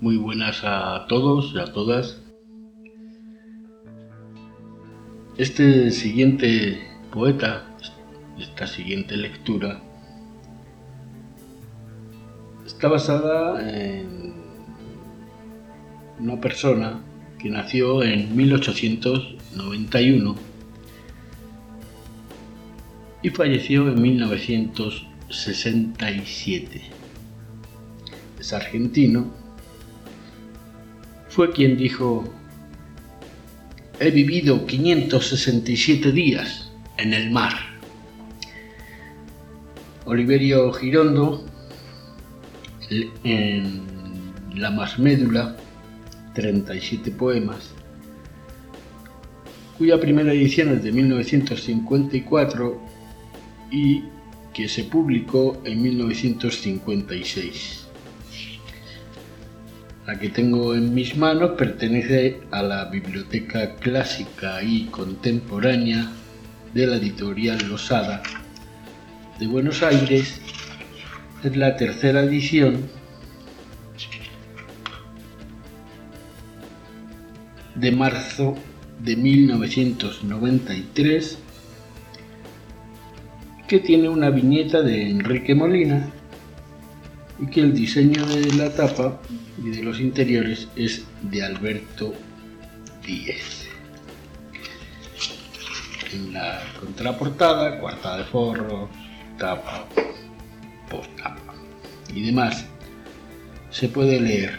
Muy buenas a todos y a todas. Este siguiente poeta, esta siguiente lectura, está basada en una persona que nació en 1891 y falleció en 1967. Es argentino fue quien dijo, he vivido 567 días en el mar. Oliverio Girondo, en La Más Médula, 37 poemas, cuya primera edición es de 1954 y que se publicó en 1956 la que tengo en mis manos pertenece a la Biblioteca Clásica y Contemporánea de la editorial Losada de Buenos Aires. Es la tercera edición de marzo de 1993 que tiene una viñeta de Enrique Molina y que el diseño de la tapa y de los interiores es de Alberto Díez. En la contraportada, cuarta de forro, tapa, postapa y demás, se puede leer.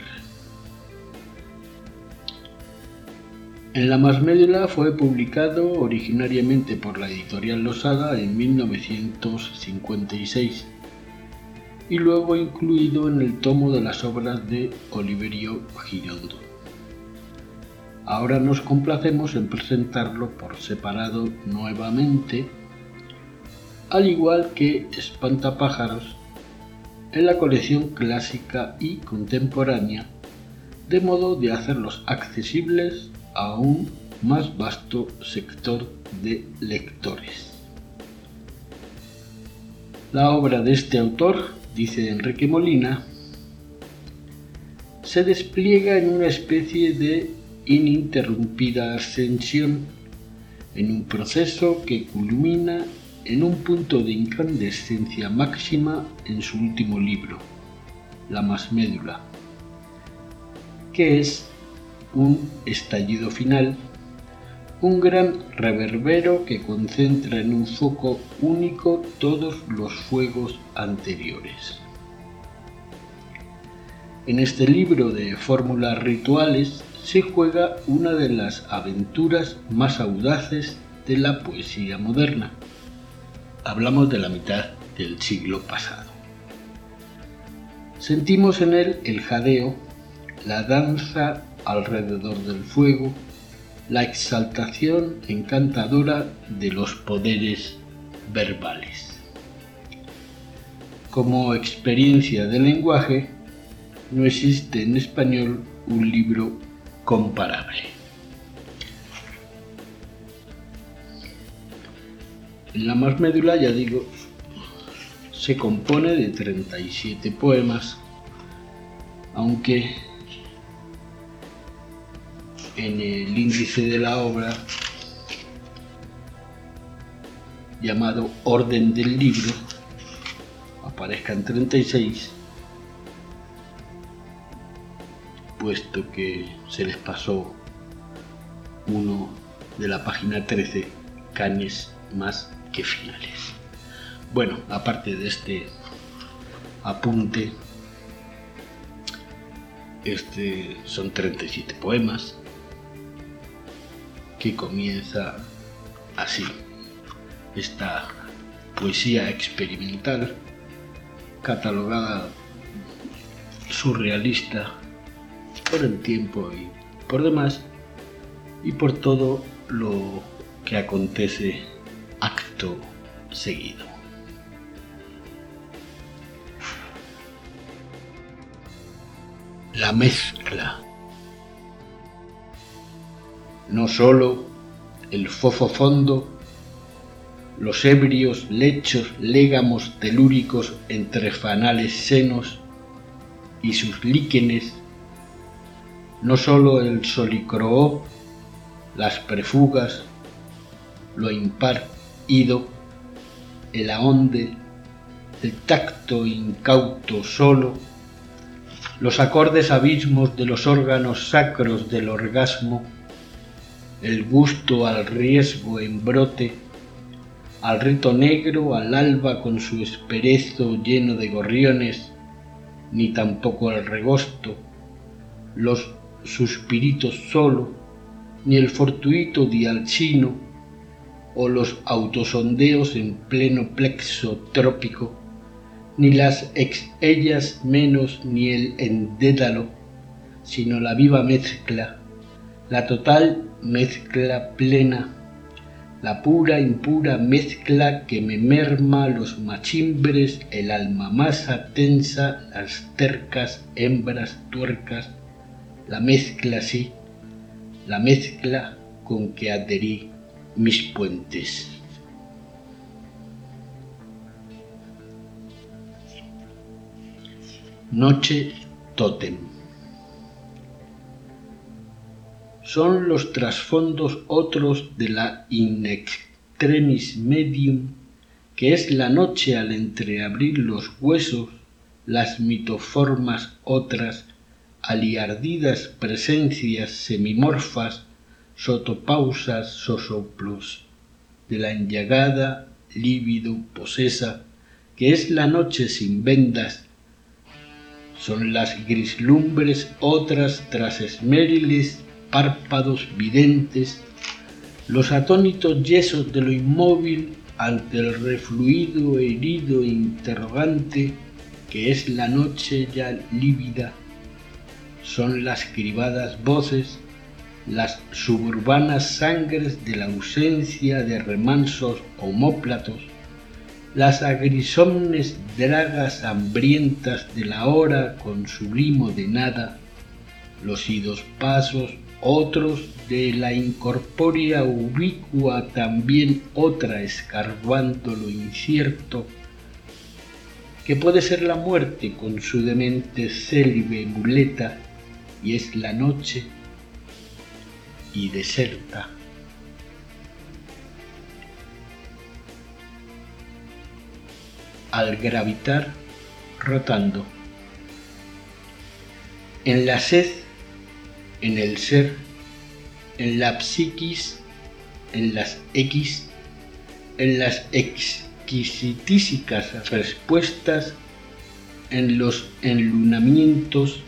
En la más médula fue publicado originariamente por la editorial Losada en 1956 y luego incluido en el tomo de las obras de Oliverio Girondo. Ahora nos complacemos en presentarlo por separado nuevamente, al igual que Espantapájaros, en la colección clásica y contemporánea, de modo de hacerlos accesibles a un más vasto sector de lectores. La obra de este autor dice Enrique Molina, se despliega en una especie de ininterrumpida ascensión, en un proceso que culmina en un punto de incandescencia máxima en su último libro, La más médula, que es un estallido final un gran reverbero que concentra en un foco único todos los fuegos anteriores. En este libro de fórmulas rituales se juega una de las aventuras más audaces de la poesía moderna. Hablamos de la mitad del siglo pasado. Sentimos en él el jadeo, la danza alrededor del fuego, la exaltación encantadora de los poderes verbales. Como experiencia de lenguaje, no existe en español un libro comparable. En la más médula, ya digo, se compone de 37 poemas, aunque en el índice de la obra llamado Orden del Libro aparezcan 36, puesto que se les pasó uno de la página 13, canes más que finales. Bueno, aparte de este apunte, este son 37 poemas, que comienza así. Esta poesía experimental, catalogada surrealista por el tiempo y por demás, y por todo lo que acontece acto seguido. La mezcla no sólo el fofo fondo, los ebrios lechos légamos telúricos entre fanales senos y sus líquenes no sólo el solicroó, las prefugas, lo impar ido, el aonde, el tacto incauto solo, los acordes abismos de los órganos sacros del orgasmo, el gusto al riesgo en brote, al rito negro, al alba con su esperezo lleno de gorriones, ni tampoco al regosto, los suspiritos solo, ni el fortuito dialchino, o los autosondeos en pleno plexo trópico, ni las ex ellas menos ni el endédalo, sino la viva mezcla, la total mezcla plena, la pura impura mezcla que me merma los machimbres, el alma masa tensa, las tercas hembras tuercas, la mezcla sí, la mezcla con que adherí mis puentes. Noche Totem. Son los trasfondos otros de la in extremis medium, que es la noche al entreabrir los huesos, las mitoformas otras, aliardidas presencias semimorfas, sotopausas sosoplos, de la enllagada, lívido, posesa, que es la noche sin vendas, son las grislumbres otras tras esmériles párpados videntes, los atónitos yesos de lo inmóvil ante el refluido herido interrogante que es la noche ya lívida, son las cribadas voces, las suburbanas sangres de la ausencia de remansos homóplatos, las agrisomnes dragas hambrientas de la hora con su limo de nada, los idos pasos, otros de la incorpórea ubicua también otra escarbando lo incierto, que puede ser la muerte con su demente célibe muleta, y es la noche y deserta. al gravitar rotando. En la sed, en el ser, en la psiquis, en las X, en las exquisitísicas respuestas, en los enlunamientos,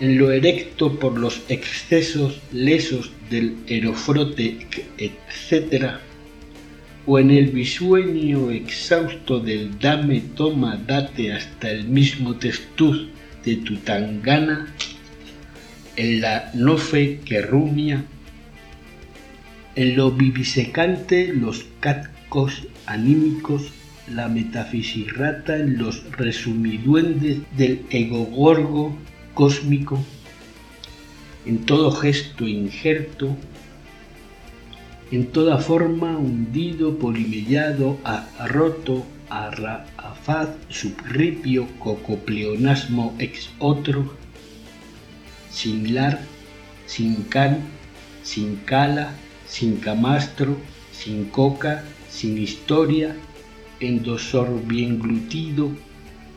en lo erecto por los excesos lesos del erofrote, etc., o en el bisueño exhausto del dame, toma, date hasta el mismo testuz de tu tangana, en la no fe que rumia, en lo vivisecante los catcos anímicos, la metafisirrata en los resumiduendes del egogorgo cósmico, en todo gesto injerto, en toda forma hundido, polimellado, a roto, a faz, subripio, cocopleonasmo ex otro, sin lar, sin can, sin cala, sin camastro, sin coca, sin historia, endosor bien glutido,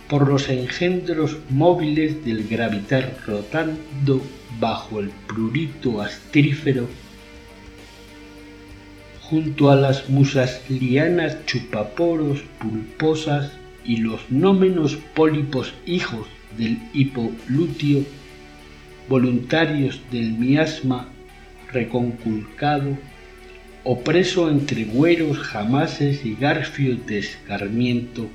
por los engendros móviles del gravitar rotando bajo el prurito astrífero junto a las musas lianas chupaporos pulposas y los no menos pólipos hijos del hipolutio, voluntarios del miasma reconculcado, opreso entre güeros jamases y garfios de escarmiento,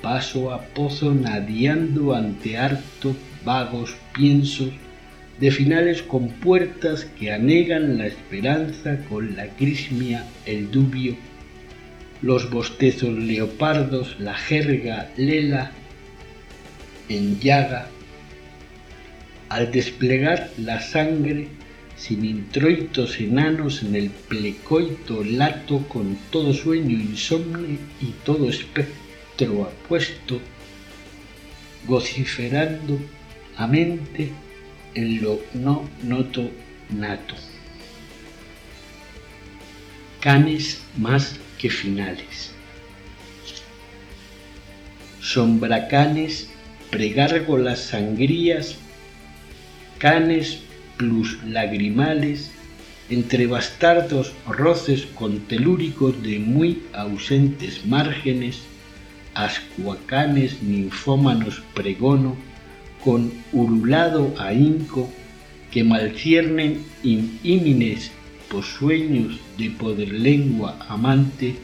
paso a pozo nadiando ante harto vagos piensos de finales con puertas que anegan la esperanza con la crismia, el dubio, los bostezos leopardos, la jerga lela en llaga, al desplegar la sangre sin introitos enanos en el plecoito lato con todo sueño insomne y todo espectro apuesto, vociferando a mente en lo no noto nato. Canes más que finales. Sombracanes, pregárgolas sangrías, canes plus lagrimales, entre bastardos roces contelúricos de muy ausentes márgenes, ascuacanes ninfómanos pregono, con urulado ahínco, que malciernen in ímines posueños de poder lengua amante,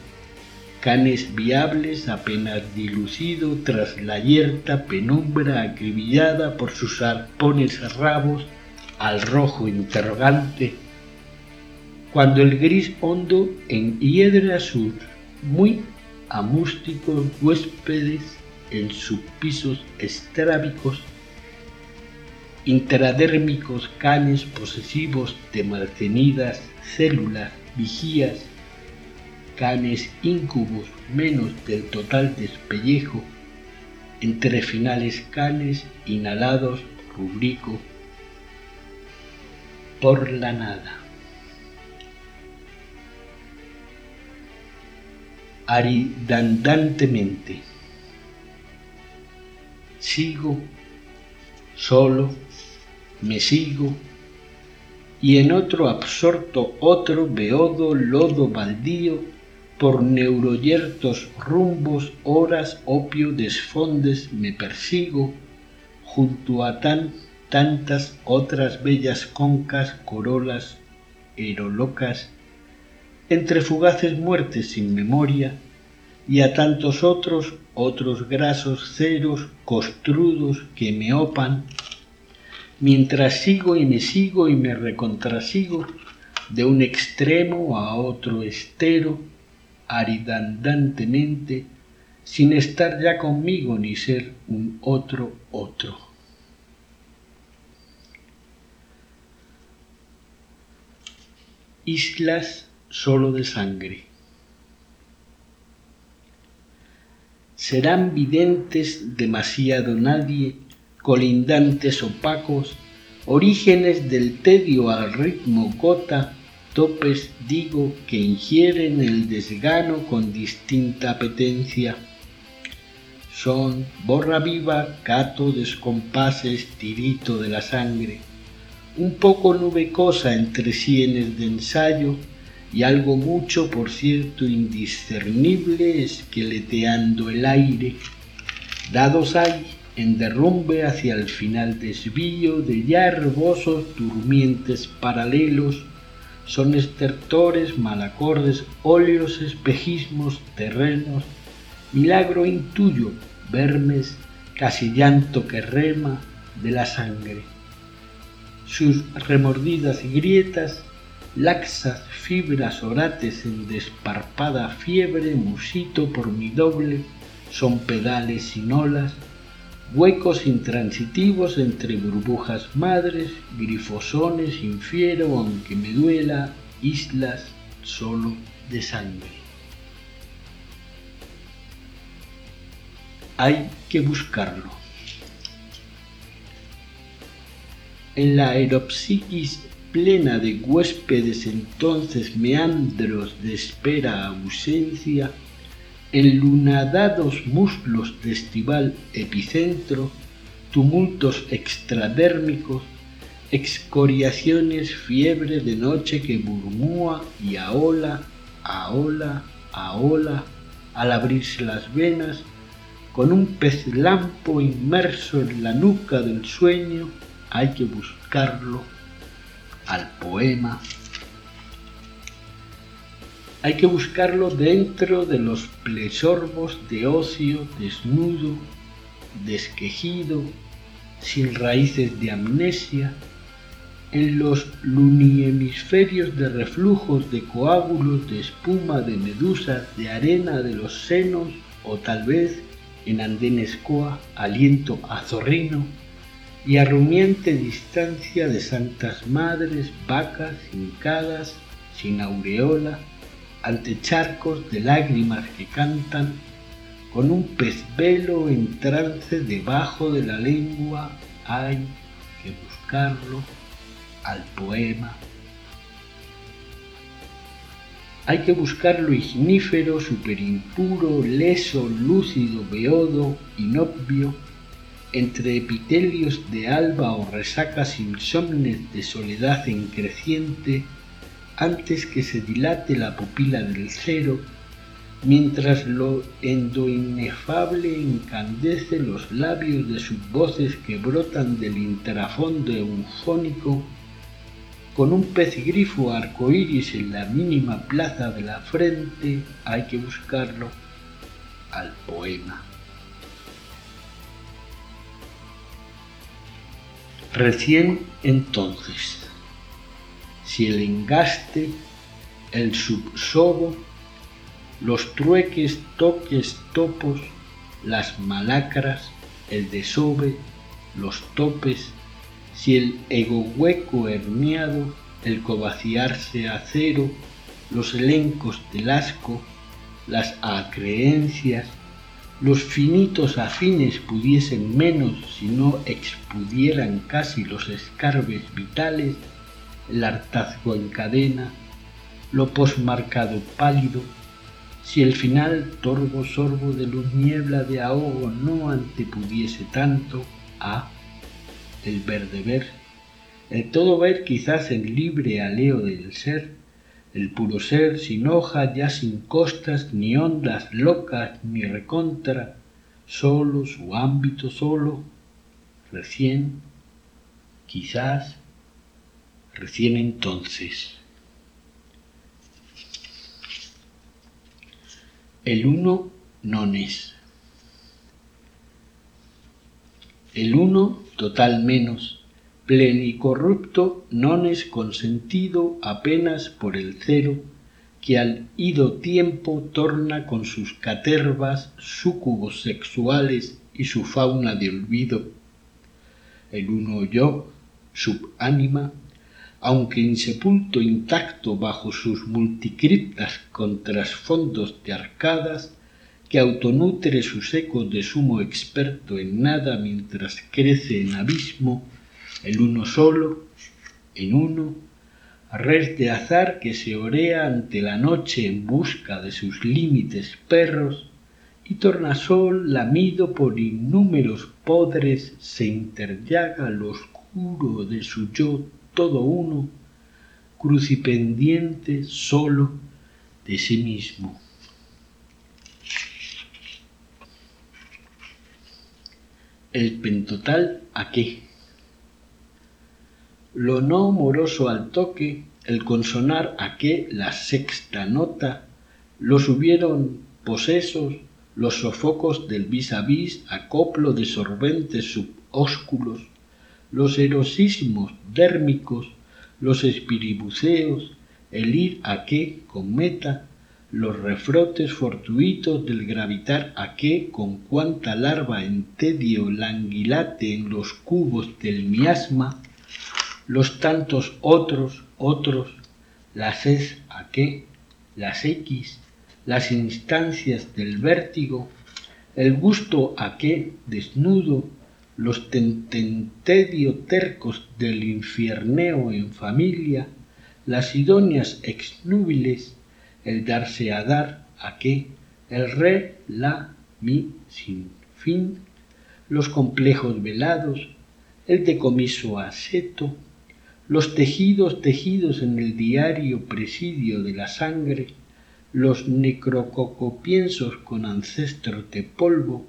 canes viables apenas dilucido tras la yerta penumbra acribillada por sus arpones rabos al rojo interrogante, cuando el gris hondo enhiedra sus muy amústicos huéspedes en sus pisos estrábicos, intradérmicos canes posesivos de maltenidas células, vigías, canes incubos menos del total despellejo, entre finales canes inhalados, rubrico, por la nada. aridandantemente. Sigo, solo, me sigo, y en otro absorto otro beodo lodo baldío, por neuroyertos rumbos horas opio desfondes me persigo, junto a tan tantas otras bellas concas corolas erolocas entre fugaces muertes sin memoria, y a tantos otros, otros grasos ceros costrudos que me opan, mientras sigo y me sigo y me recontrasigo de un extremo a otro estero, aridandantemente, sin estar ya conmigo ni ser un otro otro. Islas solo de sangre. Serán videntes demasiado nadie, colindantes opacos, orígenes del tedio al ritmo gota, topes, digo, que ingieren el desgano con distinta apetencia. Son borra viva, cato, descompases, tirito de la sangre, un poco nubecosa entre sienes de ensayo, y algo mucho, por cierto, indiscernible, esqueleteando el aire. Dados hay en derrumbe hacia el final desvío de ya herbosos durmientes paralelos, son estertores, malacordes, óleos, espejismos, terrenos, milagro intuyo, vermes, casi llanto que rema de la sangre. Sus remordidas grietas laxas fibras orates en desparpada fiebre, musito por mi doble, son pedales sin olas, huecos intransitivos entre burbujas madres, grifosones infiero aunque me duela, islas solo de sangre. Hay que buscarlo. En la aeropsiquis plena de huéspedes entonces meandros de espera ausencia, enlunadados muslos de estival epicentro, tumultos extradérmicos, excoriaciones, fiebre de noche que murmúa y aola, aola, aola, al abrirse las venas, con un pez lampo inmerso en la nuca del sueño, hay que buscarlo al poema, hay que buscarlo dentro de los plesorbos de ocio desnudo, desquejido, sin raíces de amnesia, en los luniemisferios de reflujos de coágulos de espuma de medusas de arena de los senos o tal vez en andenes coa aliento azorrino y a rumiante distancia de santas madres, vacas hincadas, sin aureola, ante charcos de lágrimas que cantan, con un pez velo en trance debajo de la lengua hay que buscar. buscarlo al poema. Hay que buscar lo ignífero, superimpuro, leso, lúcido, beodo, inobvio, entre epitelios de alba o resacas insomnes de soledad en creciente, antes que se dilate la pupila del cero, mientras lo endoinefable encandece los labios de sus voces que brotan del intrafondo eufónico, con un pez grifo arcoíris en la mínima plaza de la frente, hay que buscarlo al poema. Recién entonces, si el engaste, el subsobo, los trueques, toques, topos, las malacras, el desove, los topes, si el ego hueco herniado, el covaciarse a cero, los elencos del asco, las acreencias, los finitos afines pudiesen menos si no expudieran casi los escarbes vitales, el hartazgo en cadena, lo posmarcado pálido, si el final torvo sorbo de luz niebla de ahogo no antepudiese tanto a el verde ver, el todo ver quizás el libre aleo del ser, el puro ser sin hoja ya sin costas ni ondas locas ni recontra, solo su ámbito solo, recién, quizás, recién entonces. El uno non es. El uno total menos, plenicorrupto non es consentido apenas por el cero, que al ido tiempo torna con sus catervas súcubos sexuales y su fauna de olvido. El uno yo, subánima, aunque insepulto intacto bajo sus multicriptas con trasfondos de arcadas, que autonutre sus ecos de sumo experto en nada mientras crece en abismo, el uno solo, en uno, red de azar que se orea ante la noche en busca de sus límites perros, y tornasol lamido por innúmeros podres se interllaga lo oscuro de su yo todo uno, crucipendiente solo de sí mismo. El pentotal a qué? Lo no moroso al toque, el consonar a qué la sexta nota, los hubieron posesos, los sofocos del vis a vis, acoplo de sorbentes subósculos, los erosísimos dérmicos, los espiribuceos, el ir a qué con meta, los refrotes fortuitos del gravitar a qué con cuánta larva en tedio languilate en los cubos del miasma, los tantos otros, otros, las es a qué, las X, las instancias del vértigo, el gusto a qué desnudo, los tententedio tercos del infierneo en familia, las idóneas exnúbiles, el darse a dar a qué, el re, la, mi, sin fin, los complejos velados, el decomiso aseto, los tejidos tejidos en el diario presidio de la sangre, los necrococopiensos con ancestros de polvo,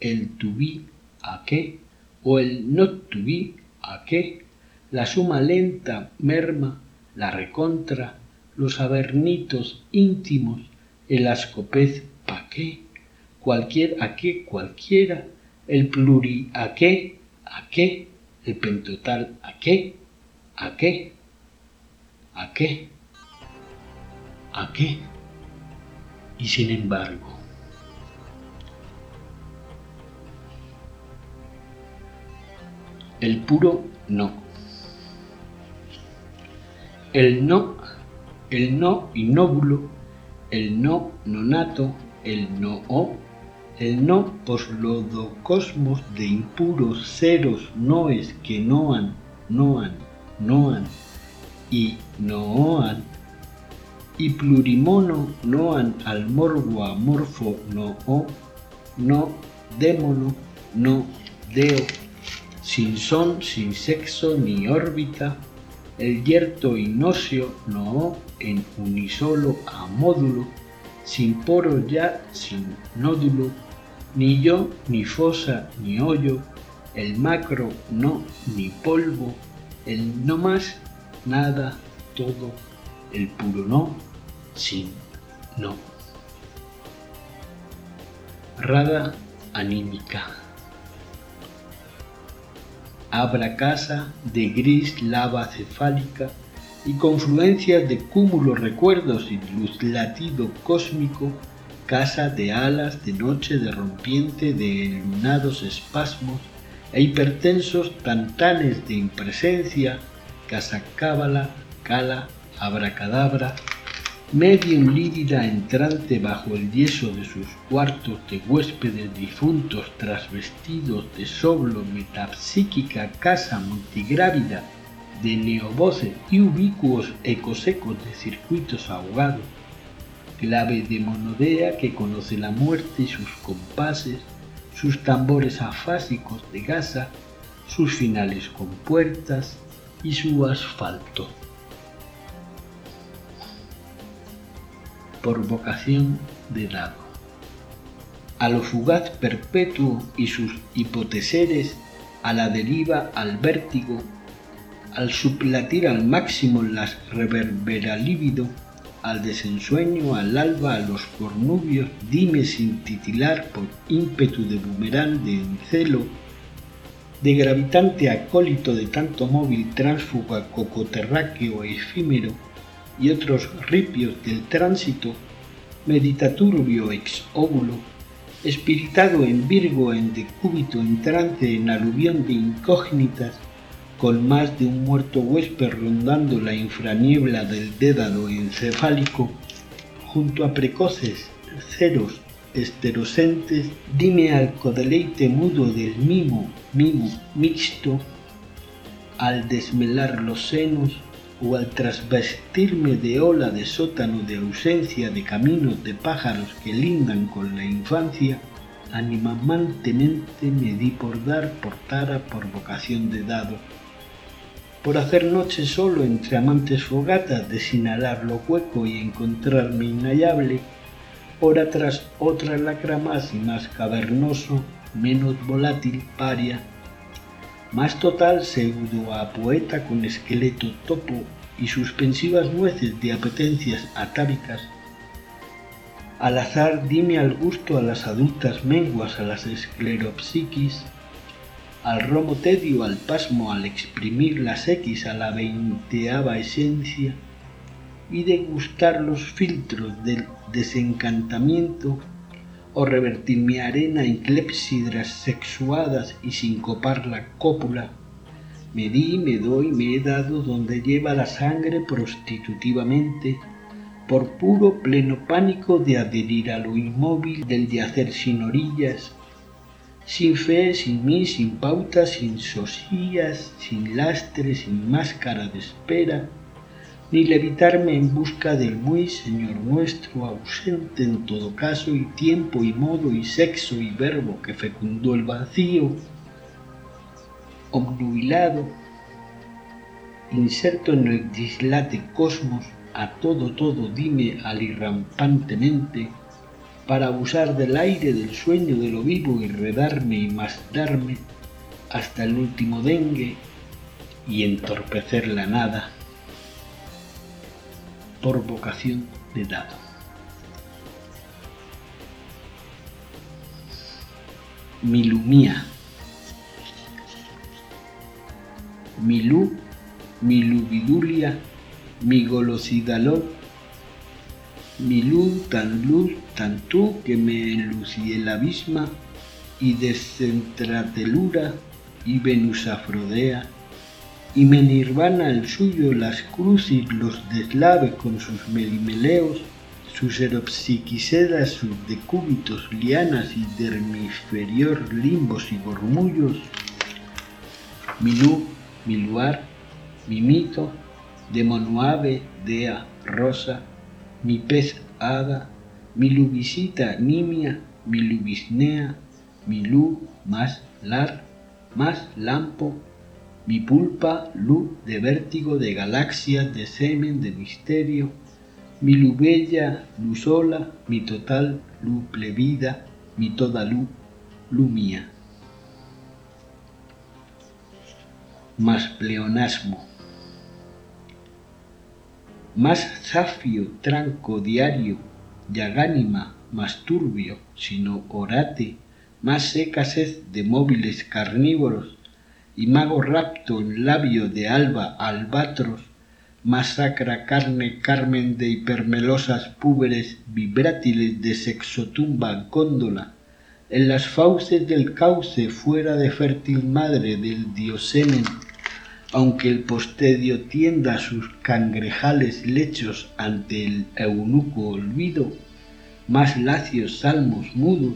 el tubí a qué o el not to be a qué, la suma lenta merma, la recontra, los avernitos íntimos, el ascopez pa qué, cualquier a qué cualquiera, el pluri a qué, a qué, el pentotal a qué, a qué, a qué, a qué, y sin embargo, el puro no. El no, el no inóbulo, el no nonato, el no o, el no poslodocosmos de impuros ceros noes que noan, noan, noan, y nooan, y plurimono noan al morbo amorfo no o, no démono, no deo, sin son, sin sexo ni órbita, el yerto inóseo no en unisolo a módulo, sin poro ya, sin nódulo, ni yo, ni fosa, ni hoyo, el macro no, ni polvo, el no más, nada, todo, el puro no, sin no. Rada anímica. Abra casa de gris lava cefálica y confluencias de cúmulos recuerdos y luz latido cósmico, casa de alas de noche de rompiente de lunados espasmos e hipertensos tantanes de impresencia, casa cábala, cala, abracadabra, medio lívida entrante bajo el yeso de sus cuartos de huéspedes difuntos trasvestidos de soblo metapsíquica casa multigrávida de neovoces y ubicuos ecosecos de circuitos ahogados, clave de monodea que conoce la muerte y sus compases, sus tambores afásicos de gasa, sus finales con puertas y su asfalto. Por vocación de dado. A lo fugaz perpetuo y sus hipoteseres, a la deriva, al vértigo, al suplatir al máximo las reverbera lívido, al desensueño, al alba, a los cornubios, dime sin titilar por ímpetu de bumerán de encelo, de gravitante acólito de tanto móvil tránsfuga cocoterráqueo e efímero, y otros ripios del tránsito, meditaturbio ex óvulo, espiritado en Virgo en decúbito entrante en aluvión de incógnitas, con más de un muerto huésped rondando la infraniebla del dédalo encefálico, junto a precoces ceros esterocentes, dime al codeleite mudo del mimo, mimo mixto, al desmelar los senos o al trasvestirme de ola de sótano de ausencia de caminos de pájaros que lindan con la infancia, animamantemente me di por dar por tara por vocación de dado por hacer noche solo entre amantes fogatas de sinalar lo hueco y encontrarme inhallable, hora tras otra lacra más y más cavernoso, menos volátil paria, más total pseudo a poeta con esqueleto topo y suspensivas nueces de apetencias atávicas, al azar dime al gusto a las adultas menguas a las escleropsiquis, al romo tedio, al pasmo, al exprimir las X a la veinteava esencia y degustar los filtros del desencantamiento o revertir mi arena en clepsidras sexuadas y sincopar la cópula, me di, me doy, me he dado donde lleva la sangre prostitutivamente, por puro pleno pánico de adherir a lo inmóvil del yacer sin orillas, sin fe, sin mí, sin pautas, sin sosías, sin lastre, sin máscara de espera, ni levitarme en busca del muy Señor nuestro, ausente en todo caso y tiempo y modo y sexo y verbo que fecundó el vacío, obnubilado, inserto en el dislate cosmos, a todo todo dime alirrampantemente, para abusar del aire, del sueño, de lo vivo y redarme y darme hasta el último dengue y entorpecer la nada por vocación de dado. Milumía. Milú, miluvidulia, mi golosidaló, mi luz tan luz tan tú que me enlucí el abisma y descentratelura y Venus afrodea y me nirvana el suyo las crucis los deslave con sus melimeleos sus eropsiquisedas, sus decúbitos, lianas y dermisferior limbos y gormullos, mi luz mi luar, mi mito, de monuave, dea, rosa, mi pez hada, mi lubisita nimia, mi lubisnea, mi lu más lar, más lampo, mi pulpa, luz de vértigo, de galaxias, de semen, de misterio, mi luz bella, luz sola, mi total, luz plebida, mi toda luz, luz mía. Más pleonasmo. Más zafio, tranco, diario, yagánima, más turbio, sino orate, más seca sed de móviles carnívoros, y mago rapto en labio de alba albatros, masacra carne carmen de hipermelosas púberes vibrátiles de sexotumba góndola, en las fauces del cauce fuera de fértil madre del diosemen, aunque el postedio tienda sus cangrejales lechos ante el eunuco olvido, más lacios salmos mudos,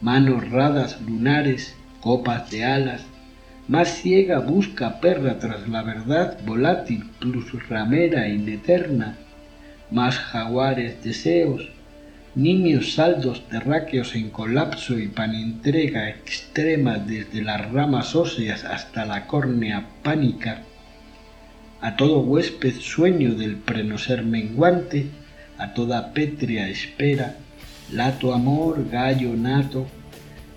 manos radas lunares, copas de alas, más ciega busca perra tras la verdad volátil plus ramera ineterna, más jaguares deseos, niños saldos terráqueos en colapso y panentrega extrema desde las ramas óseas hasta la córnea pánica, a todo huésped sueño del prenoser menguante, a toda pétrea espera, lato amor, gallo nato,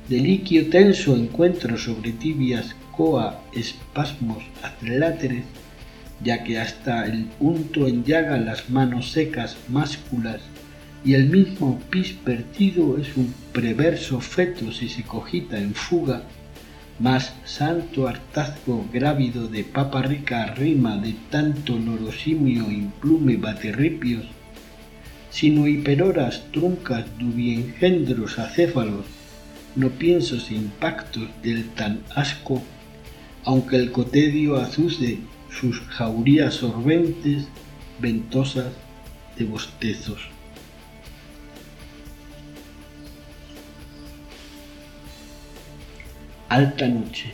deliquio tenso encuentro sobre tibias coa espasmos atláteres, ya que hasta el unto enllaga las manos secas másculas y el mismo pis perdido es un preverso feto si se cogita en fuga, más santo hartazgo grávido de papa rica rima de tanto lorosimio implume baterripios, sino hiperoras truncas dubiengendros acéfalos, no piensos impactos del tan asco aunque el cotedio azuce sus jaurías sorbentes, ventosas de bostezos. Alta noche.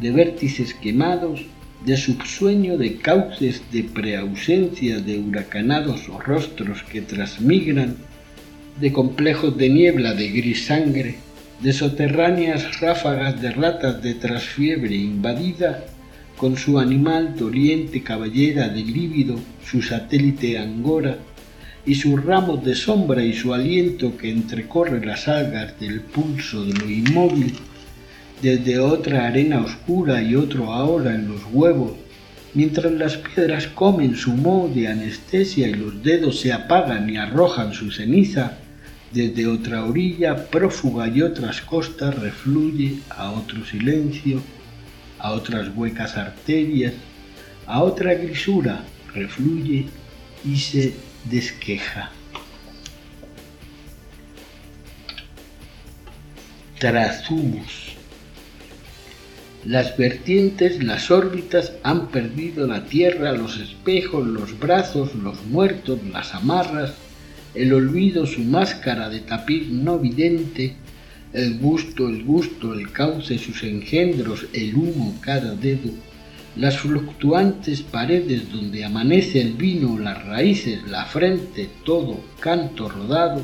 De vértices quemados, de subsueño de cauces de preausencia de huracanados rostros que transmigran, de complejos de niebla de gris sangre, de soterráneas ráfagas de ratas de trasfiebre invadida con su animal doliente caballera de lívido, su satélite angora, y sus ramos de sombra y su aliento que entrecorre las algas del pulso de lo inmóvil, desde otra arena oscura y otro ahora en los huevos, mientras las piedras comen su moho de anestesia y los dedos se apagan y arrojan su ceniza, desde otra orilla prófuga y otras costas refluye a otro silencio, a otras huecas arterias, a otra grisura refluye y se desqueja. Trazumos. Las vertientes, las órbitas han perdido la tierra, los espejos, los brazos, los muertos, las amarras, el olvido su máscara de tapiz no vidente, el gusto, el gusto, el cauce, sus engendros, el humo, cada dedo, las fluctuantes paredes donde amanece el vino, las raíces, la frente, todo, canto rodado,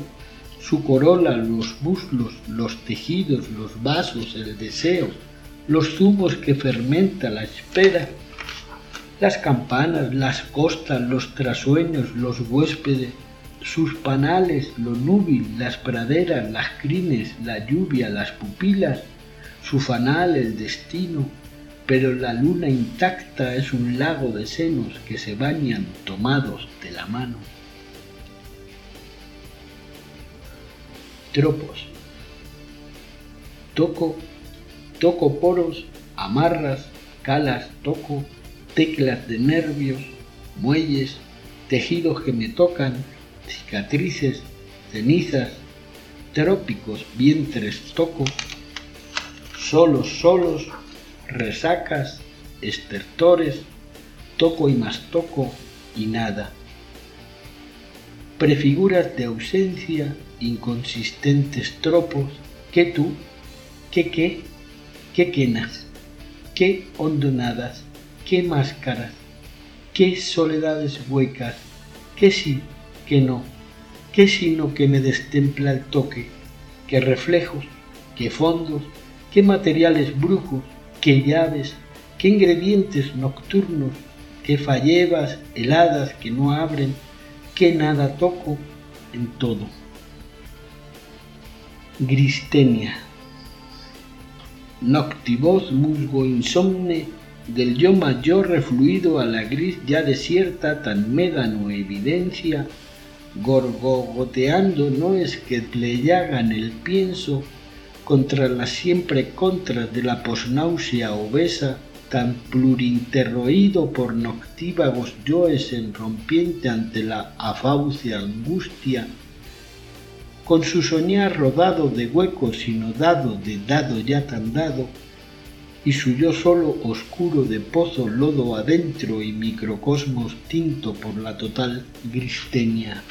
su corola, los muslos, los tejidos, los vasos, el deseo, los zumos que fermenta la espera, las campanas, las costas, los trasueños, los huéspedes, sus panales, lo núbil, las praderas, las crines, la lluvia, las pupilas, su fanal, el destino, pero la luna intacta es un lago de senos que se bañan tomados de la mano. Tropos. Toco, toco poros, amarras, calas, toco, teclas de nervios, muelles, tejidos que me tocan, cicatrices, cenizas, trópicos, vientres toco, solos, solos, resacas, estertores, toco y más toco y nada. Prefiguras de ausencia, inconsistentes tropos, que tú, que qué, que quenas. qué hondonadas, qué máscaras, qué soledades huecas, qué sí, qué no, qué sino que me destempla el toque, qué reflejos, qué fondos, qué materiales brujos, qué llaves, qué ingredientes nocturnos, qué fallevas heladas que no abren, qué nada toco en todo. Gristenia. Noctivos musgo insomne del yo mayor refluido a la gris ya desierta tan médano evidencia, gorgogoteando no es que le llagan el pienso contra las siempre contras de la posnáusea obesa, tan plurinterroído por noctívagos yoes en rompiente ante la afaucia angustia, con su soñar rodado de huecos inodado de dado ya tan dado, y su yo solo oscuro de pozo lodo adentro y microcosmos tinto por la total gristenia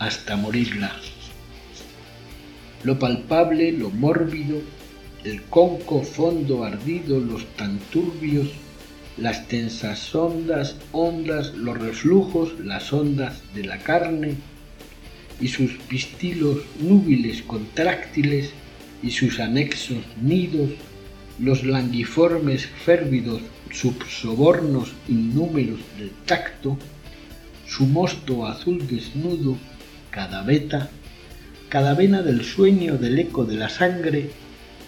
hasta morirla. Lo palpable, lo mórbido, el conco fondo ardido, los tan turbios, las tensas ondas, ondas, los reflujos, las ondas de la carne, y sus pistilos núbiles contráctiles, y sus anexos nidos, los languiformes férvidos subsobornos innúmeros del tacto, su mosto azul desnudo, cada veta, cada vena del sueño del eco de la sangre,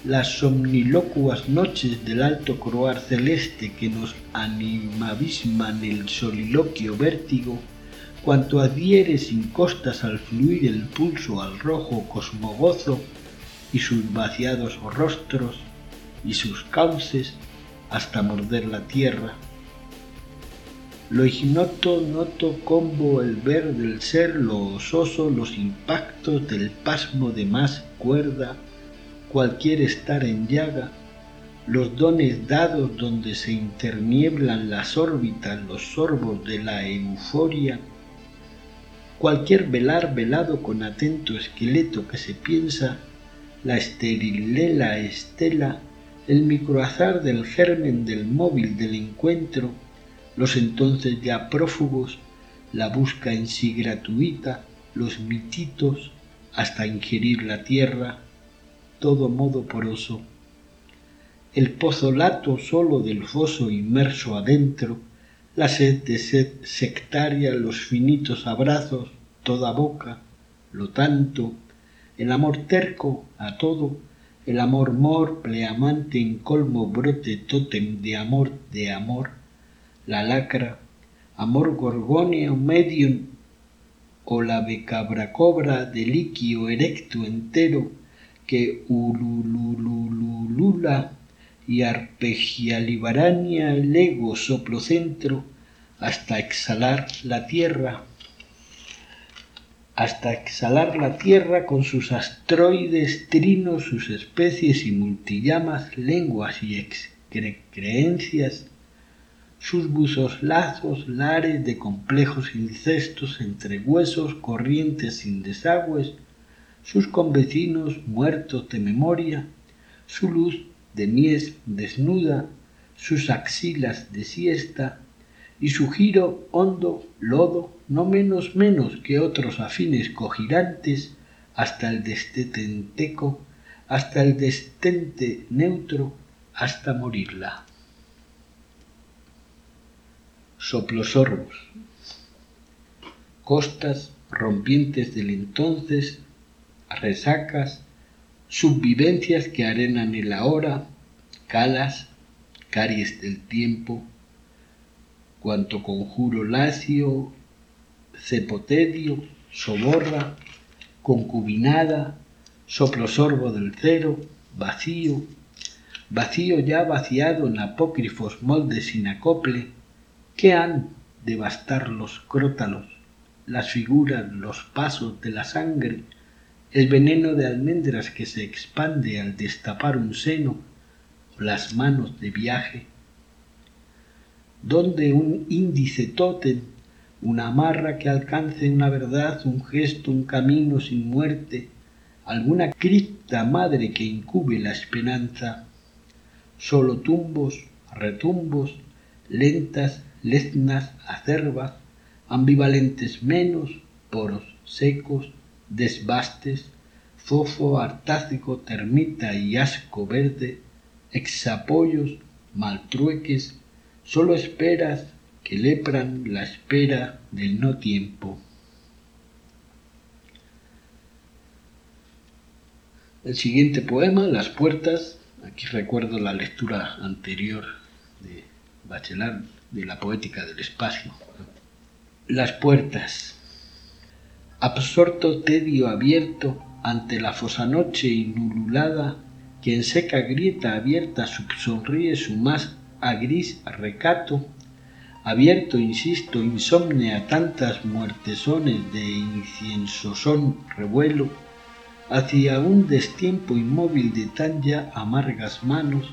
las somnilocuas noches del alto croar celeste que nos animabisman el soliloquio vértigo, cuanto adhiere sin costas al fluir el pulso al rojo cosmogozo, y sus vaciados rostros y sus cauces hasta morder la tierra. Lo ignoto noto combo el ver del ser lo ososo los impactos del pasmo de más cuerda, cualquier estar en llaga, los dones dados donde se internieblan las órbitas, los sorbos de la euforia, cualquier velar velado con atento esqueleto que se piensa la estérilela estela, el microazar del germen del móvil del encuentro, los entonces ya prófugos, la busca en sí gratuita, los mititos, hasta ingerir la tierra, todo modo poroso. El pozo lato solo del foso inmerso adentro, la sed de sed sectaria, los finitos abrazos, toda boca, lo tanto, el amor terco a todo, el amor mor, pleamante en colmo brote tótem de amor de amor, la lacra, amor gorgonio medium o la becabracobra de liquio erecto entero que ululululula y arpegialibarania el ego soplocentro hasta exhalar la tierra hasta exhalar la tierra con sus astroides, trinos, sus especies y multillamas, lenguas y excreencias, sus buzos lazos, lares de complejos incestos entre huesos, corrientes sin desagües, sus convecinos muertos de memoria, su luz de mies desnuda, sus axilas de siesta, y su giro hondo lodo no menos menos que otros afines cogirantes hasta el destetenteco, hasta el destente neutro, hasta morirla. Soplosorbos. Costas rompientes del entonces, resacas, subvivencias que arenan el ahora, calas, caries del tiempo, cuanto conjuro lacio, cepotedio, soborra, concubinada, soplosorbo del cero, vacío, vacío ya vaciado en apócrifos moldes sin acople, ¿qué han de bastar los crótalos, las figuras, los pasos de la sangre, el veneno de almendras que se expande al destapar un seno, las manos de viaje, donde un índice tótem, una amarra que alcance una verdad, un gesto, un camino sin muerte, alguna cripta madre que incube la esperanza, solo tumbos, retumbos, lentas, leznas, acerbas, ambivalentes menos, poros secos, desbastes, fofo, artácico, termita y asco verde, exapollos, maltrueques, solo esperas que lepran la espera del no tiempo. El siguiente poema, Las puertas, aquí recuerdo la lectura anterior de Bachelard de la poética del espacio. Las puertas. Absorto tedio abierto ante la fosanoche inululada, que en seca grieta abierta subsonríe su más a gris recato, abierto, insisto, insomne a tantas muertesones de inciensosón revuelo, hacia un destiempo inmóvil de tan ya amargas manos,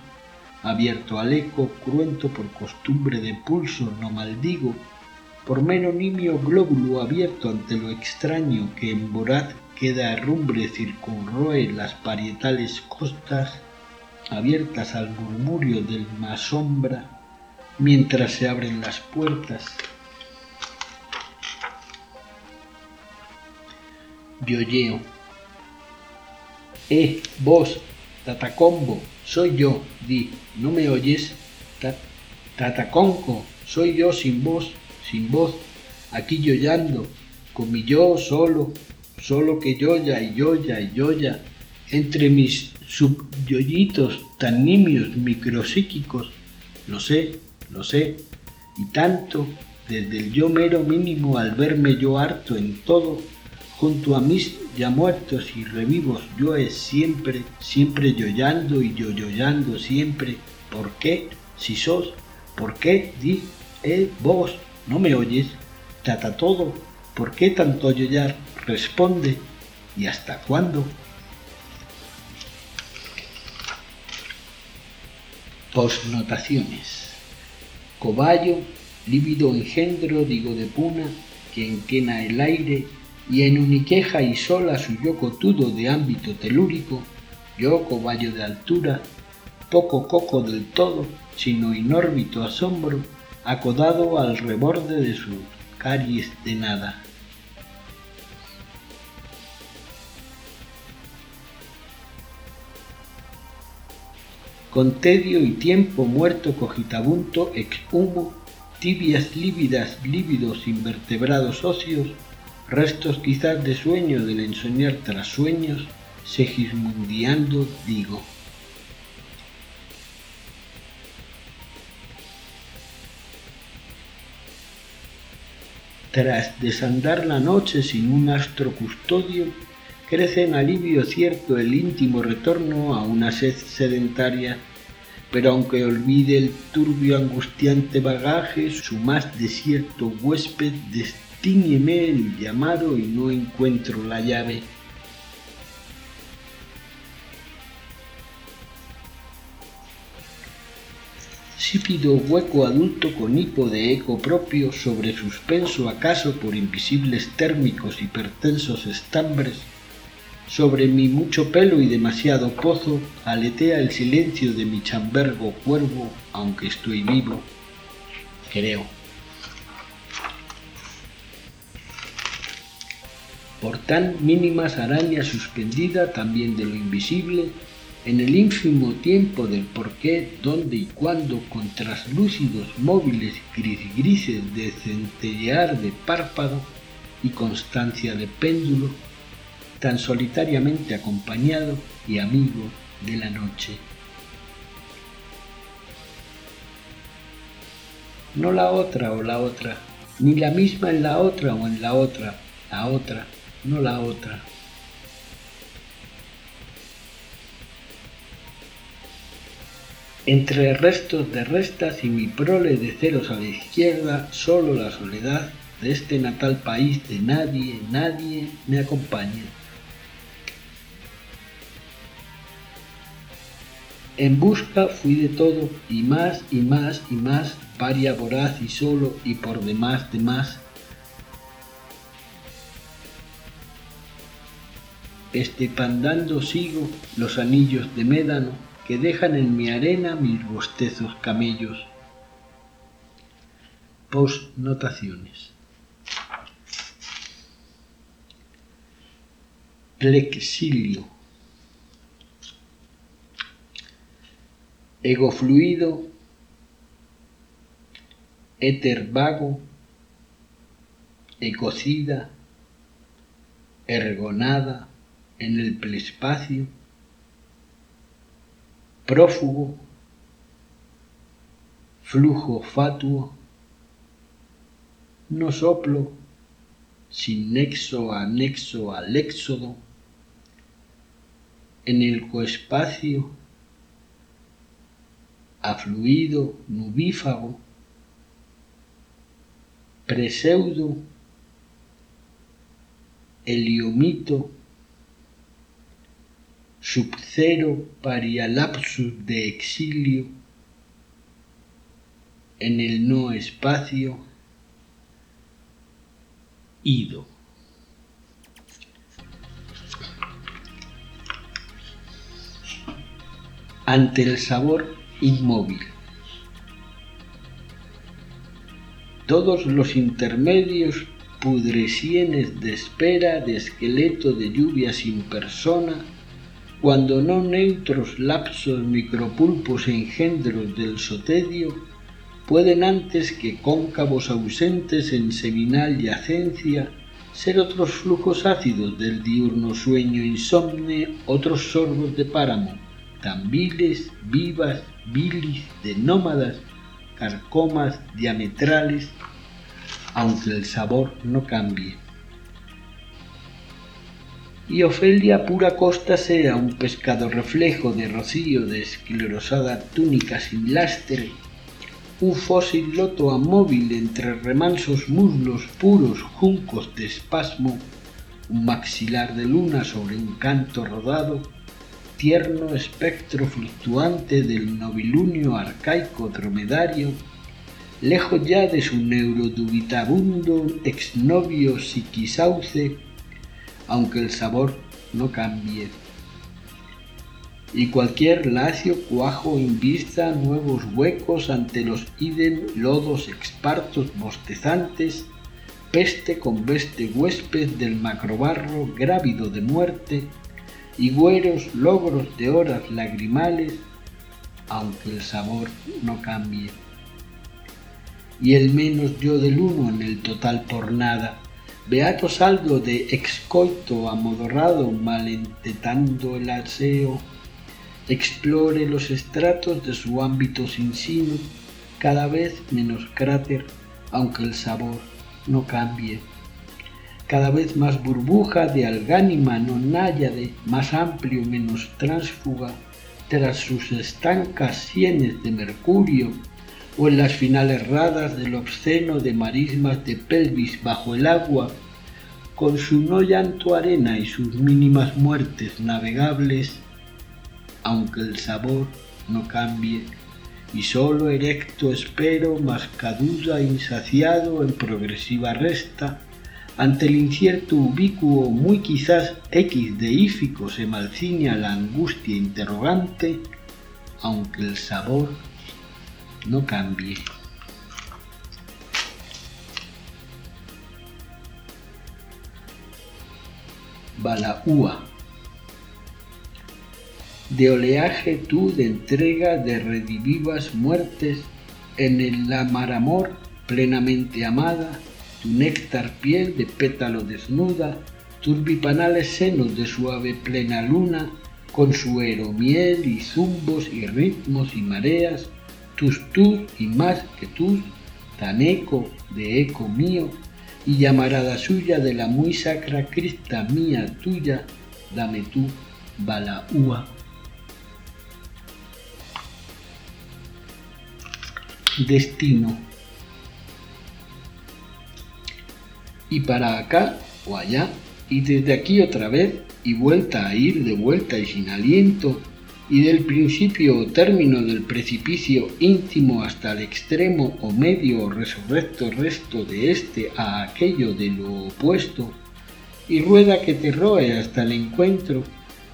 abierto al eco, cruento por costumbre de pulso, no maldigo, por mero nimio glóbulo abierto ante lo extraño que en voraz queda herrumbre circunroe las parietales costas, abiertas al murmurio del más sombra, mientras se abren las puertas. Biolleo eh, vos, Tatacombo, soy yo, di, ¿no me oyes? tataconco, soy yo sin voz, sin voz, aquí yoyando, con mi yo solo, solo que yoya y yoya y yoya, entre mis subyoyitos tan nimios micropsíquicos, lo sé, lo sé, y tanto, desde el yo mero mínimo al verme yo harto en todo, junto a mis ya muertos y revivos yo es siempre, siempre yoyando y yoyoyando siempre. ¿Por qué? Si sos, ¿por qué? Di, eh, vos, ¿no me oyes? Trata todo, ¿por qué tanto yoyar? Responde, ¿y hasta cuándo? Posnotaciones. Cobayo, lívido engendro, digo de puna, quien quena el aire y en uniqueja y sola su yo cotudo de ámbito telúrico, yo cobayo de altura, poco coco del todo, sino inórbito asombro, acodado al reborde de su caries de nada. Con tedio y tiempo muerto cogitabunto ex humo, tibias lívidas lívidos invertebrados óseos, restos quizás de sueño del ensoñar tras sueños, segismundiando digo. Tras desandar la noche sin un astro custodio, crece en alivio cierto el íntimo retorno a una sed sedentaria, pero aunque olvide el turbio angustiante bagaje, su más desierto huésped Tíñeme el llamado y no encuentro la llave. Sípido hueco adulto con hipo de eco propio, sobre suspenso acaso por invisibles térmicos hipertensos estambres, sobre mi mucho pelo y demasiado pozo, aletea el silencio de mi chambergo cuervo, aunque estoy vivo, creo. Por tan mínimas arañas suspendida también de lo invisible, en el ínfimo tiempo del por qué, dónde y cuándo, con traslúcidos móviles gris grises de centellear de párpado y constancia de péndulo, tan solitariamente acompañado y amigo de la noche. No la otra o la otra, ni la misma en la otra o en la otra, la otra, no la otra. Entre restos de restas y mi prole de ceros a la izquierda, solo la soledad de este natal país de nadie, nadie me acompaña. En busca fui de todo y más y más y más, paria voraz y solo y por demás demás, Estepandando sigo los anillos de médano que dejan en mi arena mis bostezos camellos. Postnotaciones. Plexilio. Egofluido. Éter vago. Ecocida. Ergonada en el plespacio prófugo, flujo fatuo, no soplo, sin nexo anexo al éxodo, en el coespacio, afluido, nubífago, preseudo, heliomito, subcero parialapsus de exilio, en el no espacio, ido. Ante el sabor inmóvil. Todos los intermedios pudresienes de espera de esqueleto de lluvia sin persona cuando no neutros lapsos micropulpos engendros del sotedio, pueden antes que cóncavos ausentes en seminal yacencia ser otros flujos ácidos del diurno sueño insomne, otros sorbos de páramo, tan viles, vivas, bilis, de nómadas, carcomas diametrales, aunque el sabor no cambie y Ofelia pura costa sea un pescado reflejo de rocío de esclerosada túnica sin lastre, un fósil loto amóvil entre remansos muslos puros juncos de espasmo, un maxilar de luna sobre un canto rodado, tierno espectro fluctuante del novilunio arcaico dromedario, lejos ya de su neurodubitabundo exnovio psiquisauce, aunque el sabor no cambie. Y cualquier lacio cuajo invista nuevos huecos ante los idem lodos expartos bostezantes, peste con veste huésped del macrobarro grávido de muerte, y güeros logros de horas lagrimales, aunque el sabor no cambie. Y el menos yo del uno en el total por nada, Beato saldo de excoito amodorrado malentetando el aseo, explore los estratos de su ámbito sin sino, cada vez menos cráter, aunque el sabor no cambie. Cada vez más burbuja de algánima no náyade, más amplio menos tránsfuga, tras sus estancas sienes de mercurio, o en las finales radas del obsceno de marismas de pelvis bajo el agua, con su no llanto arena y sus mínimas muertes navegables, aunque el sabor no cambie, y solo erecto espero mascaduda insaciado en progresiva resta, ante el incierto ubicuo muy quizás X deífico se malciña la angustia interrogante, aunque el sabor no cambie. Balaúa. De oleaje tú de entrega de redivivas muertes, en el amor plenamente amada, tu néctar piel de pétalo desnuda, turbipanales senos de suave plena luna, con su miel y zumbos y ritmos y mareas, tus tú y más que tú, tan eco de eco mío, y llamarada suya de la muy sacra crista mía tuya, dame tú, Balaúa. Destino. Y para acá o allá, y desde aquí otra vez, y vuelta a ir de vuelta y sin aliento, y del principio o término del precipicio íntimo hasta el extremo o medio o resurrecto resto de este a aquello de lo opuesto, y rueda que te roe hasta el encuentro,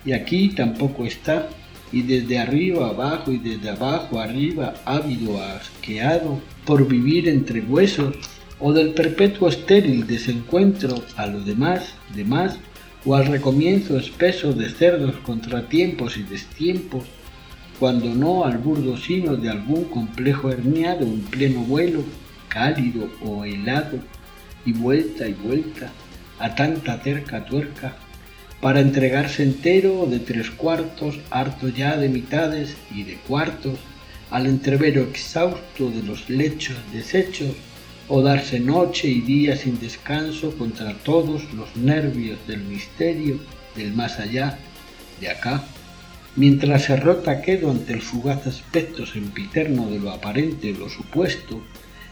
y aquí tampoco está, y desde arriba abajo y desde abajo arriba ávido asqueado por vivir entre huesos, o del perpetuo estéril desencuentro a lo demás, demás, o al recomienzo espeso de cerdos contratiempos y destiempos, cuando no al burdo sino de algún complejo herniado en pleno vuelo, cálido o helado, y vuelta y vuelta, a tanta terca tuerca, para entregarse entero de tres cuartos, harto ya de mitades y de cuartos, al entrevero exhausto de los lechos deshechos, o darse noche y día sin descanso contra todos los nervios del misterio del más allá, de acá, mientras se rota quedo ante el fugaz aspecto sempiterno de lo aparente lo supuesto,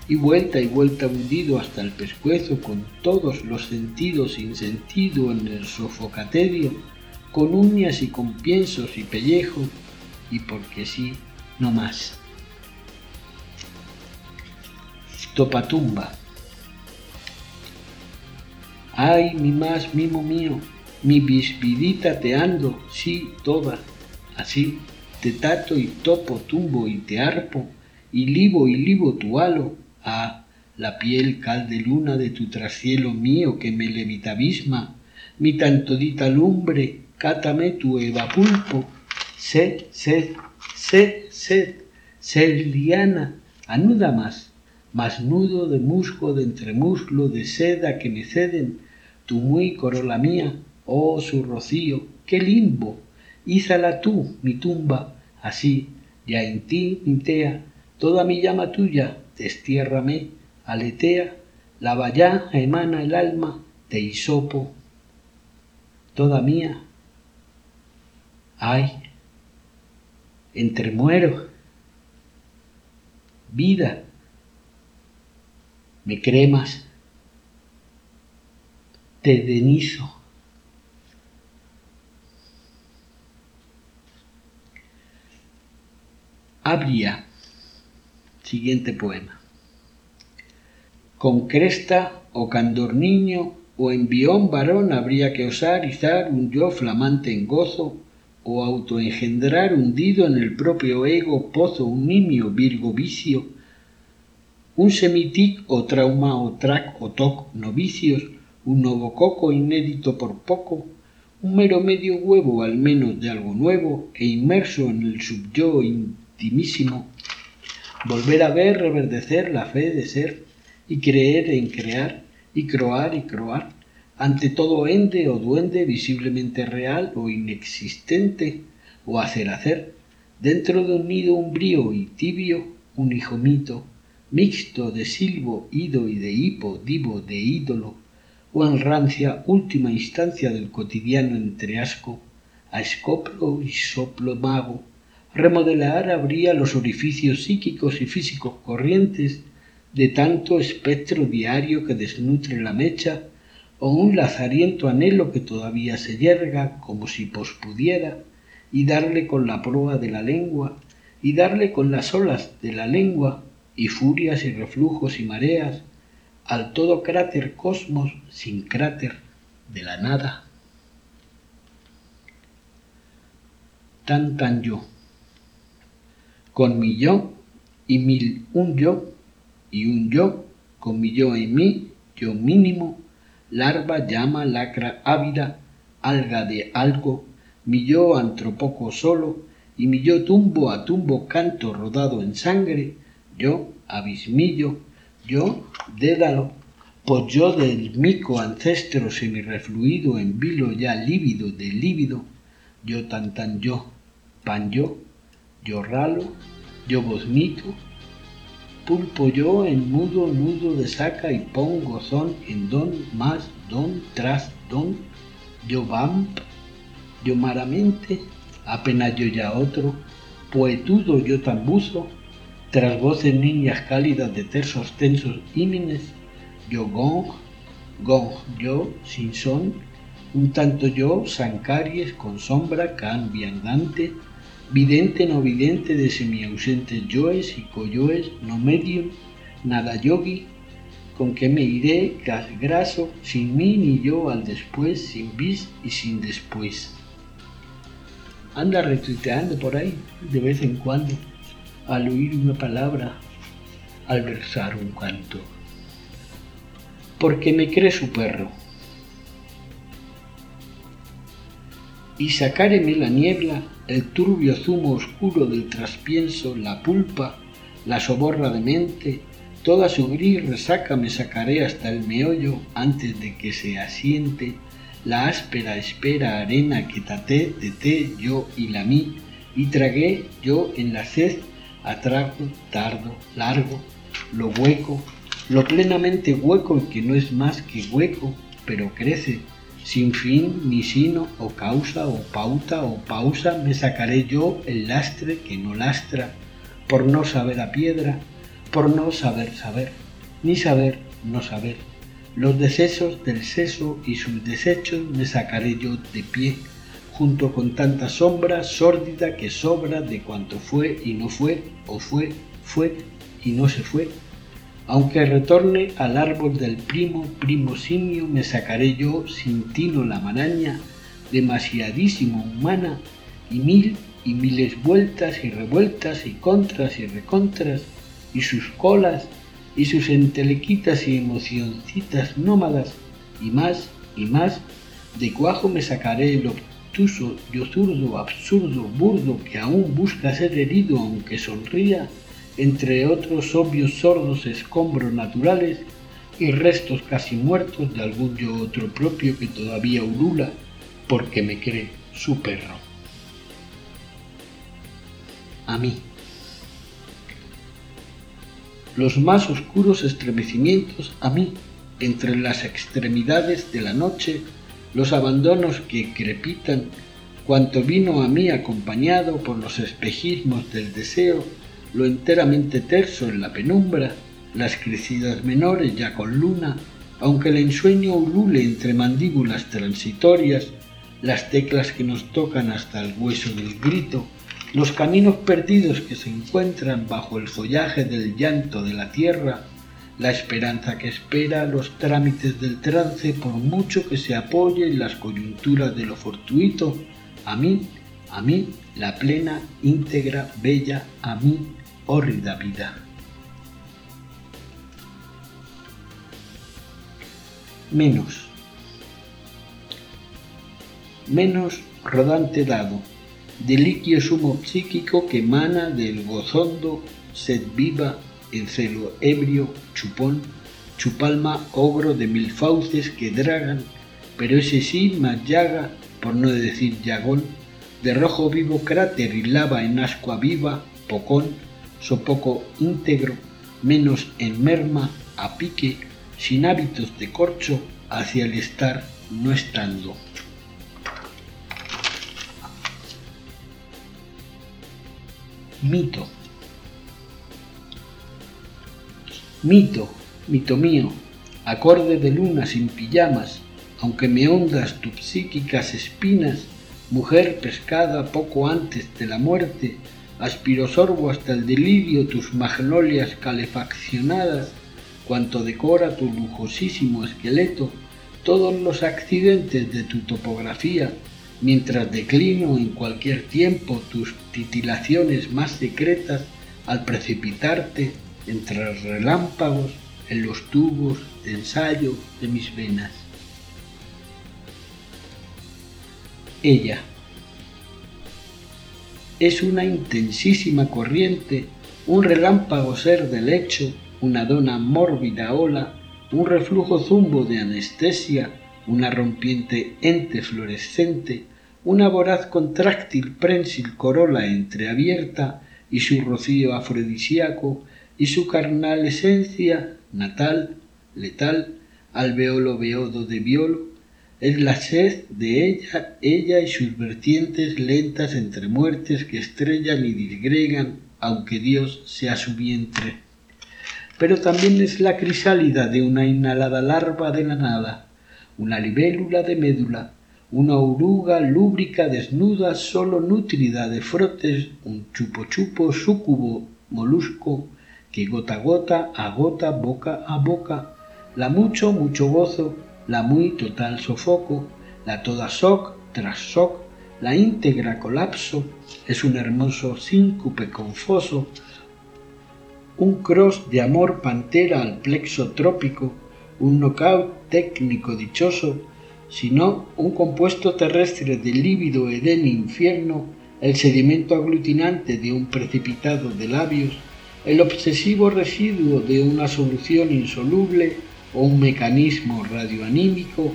y vuelta y vuelta hundido hasta el pescuezo con todos los sentidos sin sentido en el sofocaterio, con uñas y con piensos y pellejo, y porque sí, no más. Topatumba. Ay, mi más mimo mío, mi bisbidita te ando, sí, toda, así, te tato y topo, tumbo y te arpo, y libo y libo tu halo, Ah, la piel cal de luna de tu trascielo mío que me levita abisma, mi tantodita lumbre, cátame tu evapulpo, sed, sed, sed, sed, sed liana, anuda más, más nudo de musgo de entremuslo de seda que me ceden, tu muy corola mía, oh su rocío, qué limbo, ízala tú, mi tumba, así, ya en ti, tea, toda mi llama tuya, destiérrame, aletea, la vallá emana el alma, de hisopo, toda mía. Ay, entre muero, vida, me cremas, te denizo. Habría Siguiente poema. Con cresta o candor niño o envión varón habría que osar izar un yo flamante en gozo o autoengendrar hundido en el propio ego pozo un nimio virgo vicio, un semitic o trauma o trac o toc novicios, un novococo inédito por poco, un mero medio huevo al menos de algo nuevo e inmerso en el subyo intimísimo. Volver a ver reverdecer la fe de ser y creer en crear y croar y croar ante todo ende o duende visiblemente real o inexistente o hacer hacer dentro de un nido umbrío y tibio un hijo mito mixto de silbo ido y de hipo divo de ídolo o en rancia última instancia del cotidiano entreasco a escoplo y soplo mago remodelar habría los orificios psíquicos y físicos corrientes de tanto espectro diario que desnutre la mecha o un lazariento anhelo que todavía se yerga como si pospudiera y darle con la proa de la lengua y darle con las olas de la lengua y furias y reflujos y mareas al todo cráter cosmos sin cráter de la nada. Tan tan yo con mi yo y mil un yo y un yo con mi yo en mí, yo mínimo, larva, llama, lacra ávida, alga de algo, mi yo antropoco solo, y mi yo tumbo a tumbo canto rodado en sangre, yo abismillo, yo dédalo, pues yo del mico ancestro semirrefluido en vilo ya lívido de lívido, yo tan yo, pan yo, yo ralo, yo vosmito, pulpo yo en mudo nudo de saca y pongo son en don más don tras don, yo vamp, yo maramente, apenas yo ya otro, poetudo yo tambuzo, tras voces niñas cálidas de tersos tensos ímines, yo gong, gong yo sin son, un tanto yo sancaries con sombra cambiandante, vidente no vidente de semiausentes yoes y coyoes no medium, nada yogi, con que me iré graso, sin mí ni yo al después, sin bis y sin después. anda retuiteando por ahí de vez en cuando, al oír una palabra, al versar un canto. Porque me cree su perro. Y sacáreme la niebla, el turbio zumo oscuro del traspienso, la pulpa, la soborra de mente, toda su gris resaca me sacaré hasta el meollo antes de que se asiente la áspera espera arena que taté, té yo y la mí, y tragué yo en la sed, atrago, tardo, largo, lo hueco, lo plenamente hueco que no es más que hueco, pero crece, sin fin ni sino o causa o pauta o pausa me sacaré yo el lastre que no lastra, por no saber a piedra, por no saber saber, ni saber no saber. Los decesos del seso y sus desechos me sacaré yo de pie, junto con tanta sombra sórdida que sobra de cuanto fue y no fue, o fue, fue y no se fue. Aunque retorne al árbol del primo, primo simio, me sacaré yo sin tino la maraña, demasiadísimo humana, y mil y miles vueltas y revueltas y contras y recontras, y sus colas y sus entelequitas y emocioncitas nómadas, y más y más, de cuajo me sacaré el obtuso, zurdo, absurdo, burdo, que aún busca ser herido aunque sonría, entre otros obvios sordos escombros naturales y restos casi muertos de algún yo otro propio que todavía ulula, porque me cree su perro. A mí los más oscuros estremecimientos a mí, entre las extremidades de la noche, los abandonos que crepitan, cuanto vino a mí acompañado por los espejismos del deseo, lo enteramente terso en la penumbra, las crecidas menores ya con luna, aunque el ensueño ulule entre mandíbulas transitorias, las teclas que nos tocan hasta el hueso del grito, los caminos perdidos que se encuentran bajo el follaje del llanto de la tierra, la esperanza que espera los trámites del trance por mucho que se apoye en las coyunturas de lo fortuito, a mí, a mí, la plena, íntegra, bella, a mí, hórrida vida. Menos. Menos rodante dado deliquio sumo psíquico que emana del gozondo sed viva en celo ebrio, chupón, chupalma, ogro de mil fauces que dragan, pero ese sí más llaga, por no decir llagón, de rojo vivo cráter y lava en ascua viva, pocón, sopoco íntegro, menos en merma, a pique, sin hábitos de corcho, hacia el estar no estando. Mito. Mito, mito mío, acorde de luna sin pijamas, aunque me hondas tus psíquicas espinas, mujer pescada poco antes de la muerte, aspiro sorbo hasta el delirio tus magnolias calefaccionadas, cuanto decora tu lujosísimo esqueleto, todos los accidentes de tu topografía, mientras declino en cualquier tiempo tus titilaciones más secretas al precipitarte entre relámpagos en los tubos de ensayo de mis venas. Ella es una intensísima corriente, un relámpago ser de lecho, una dona mórbida ola, un reflujo zumbo de anestesia, una rompiente ente fluorescente, una voraz contráctil prensil corola entreabierta y su rocío afrodisíaco y su carnal esencia natal, letal, alveolo beodo de violo, es la sed de ella, ella y sus vertientes lentas entre muertes que estrellan y disgregan, aunque Dios sea su vientre. Pero también es la crisálida de una inhalada larva de la nada, una libélula de médula, una oruga lúbrica desnuda, solo nutrida de frotes, un chupo chupo súcubo molusco que gota a gota agota boca a boca, la mucho, mucho gozo, la muy total sofoco, la toda soc tras soc, la íntegra colapso es un hermoso síncope confuso, un cross de amor pantera al plexo trópico, un knockout técnico dichoso, sino un compuesto terrestre de lívido edén infierno, el sedimento aglutinante de un precipitado de labios, el obsesivo residuo de una solución insoluble o un mecanismo radioanímico,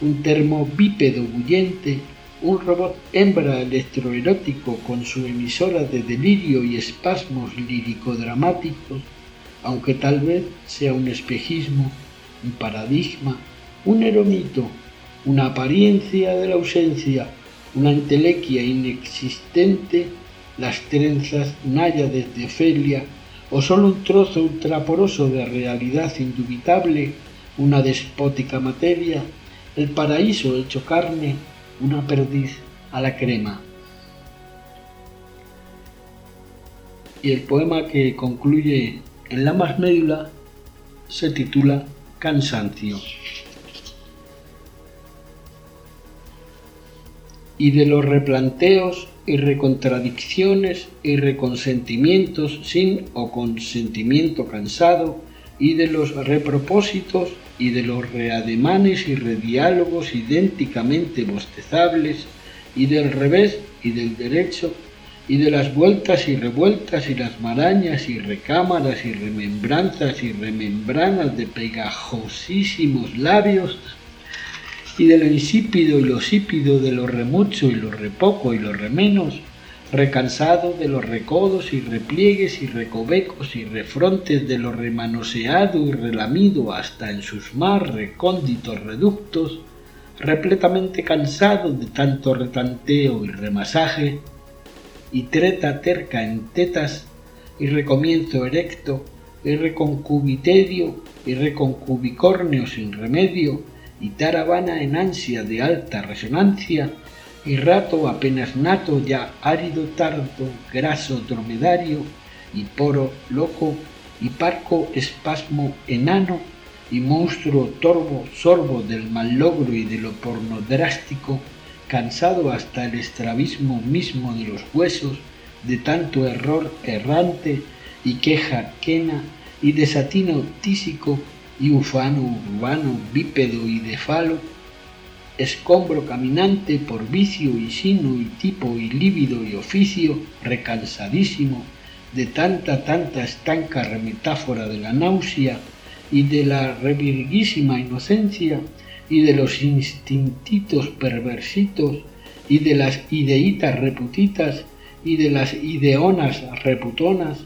un termo bípedo bullente, un robot hembra electroerótico con su emisora de delirio y espasmos lírico-dramáticos, aunque tal vez sea un espejismo, un paradigma, un eromito, una apariencia de la ausencia, una entelequia inexistente, las trenzas náyades de Ofelia, o solo un trozo ultraporoso de realidad indubitable, una despótica materia, el paraíso hecho carne, una perdiz a la crema. Y el poema que concluye en la más médula se titula Cansancio. Y de los replanteos y recontradicciones y reconsentimientos sin o consentimiento cansado, y de los repropósitos y de los reademanes y rediálogos idénticamente bostezables, y del revés y del derecho, y de las vueltas y revueltas y las marañas y recámaras y remembranzas y remembranas de pegajosísimos labios, y de lo insípido y lo sípido, de lo remucho y lo repoco y lo remenos, recansado de los recodos y repliegues y recovecos y refrontes de lo remanoseado y relamido hasta en sus más recónditos reductos, repletamente cansado de tanto retanteo y remasaje, y treta terca en tetas, y recomienzo erecto, y reconcubiterio, y reconcubicornio sin remedio, y taravana en ansia de alta resonancia, y rato apenas nato ya árido tardo, graso dromedario, y poro loco, y parco espasmo enano, y monstruo torvo sorbo del logro y de lo pornodrástico, cansado hasta el estrabismo mismo de los huesos, de tanto error errante y queja quena y desatino tísico y ufano urbano bípedo y de falo, escombro caminante por vicio y sino y tipo y lívido y oficio, recansadísimo de tanta, tanta estanca remetáfora de la náusea y de la revirguísima inocencia y de los instintitos perversitos y de las ideitas reputitas y de las ideonas reputonas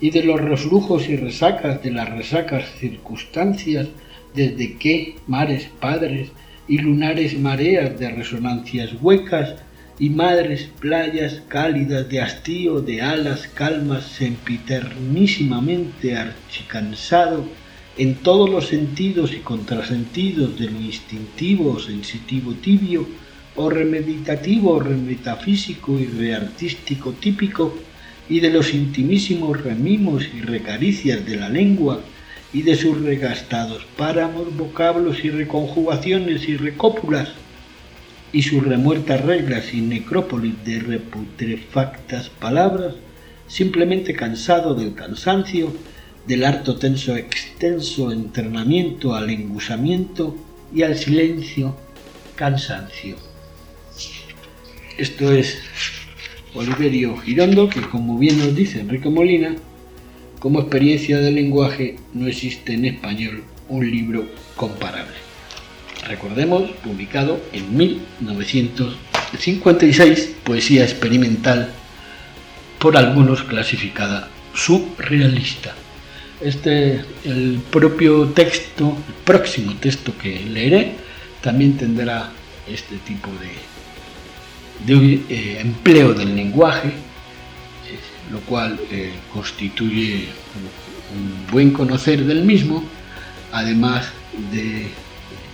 y de los reflujos y resacas de las resacas circunstancias desde que mares padres y lunares mareas de resonancias huecas y madres playas cálidas de hastío de alas calmas sempiternísimamente archicansado en todos los sentidos y contrasentidos de lo instintivo o sensitivo tibio o remeditativo o remetafísico y reartístico típico y de los intimísimos remimos y recaricias de la lengua y de sus regastados páramos, vocablos y reconjugaciones y recópulas, y sus remuertas reglas y necrópolis de reputrefactas palabras, simplemente cansado del cansancio, del harto tenso extenso entrenamiento al engusamiento y al silencio cansancio. Esto es Oliverio Girondo, que como bien nos dice Enrique Molina, como experiencia del lenguaje no existe en español un libro comparable. Recordemos, publicado en 1956, poesía experimental, por algunos clasificada surrealista. Este, el propio texto, el próximo texto que leeré, también tendrá este tipo de, de eh, empleo del lenguaje, lo cual eh, constituye un buen conocer del mismo, además de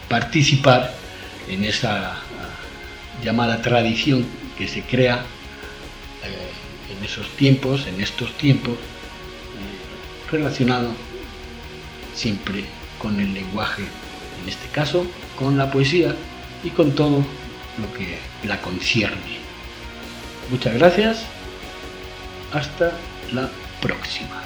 participar en esa ah, llamada tradición que se crea eh, en esos tiempos, en estos tiempos, eh, relacionado siempre con el lenguaje, en este caso con la poesía y con todo lo que la concierne. Muchas gracias. Hasta la próxima.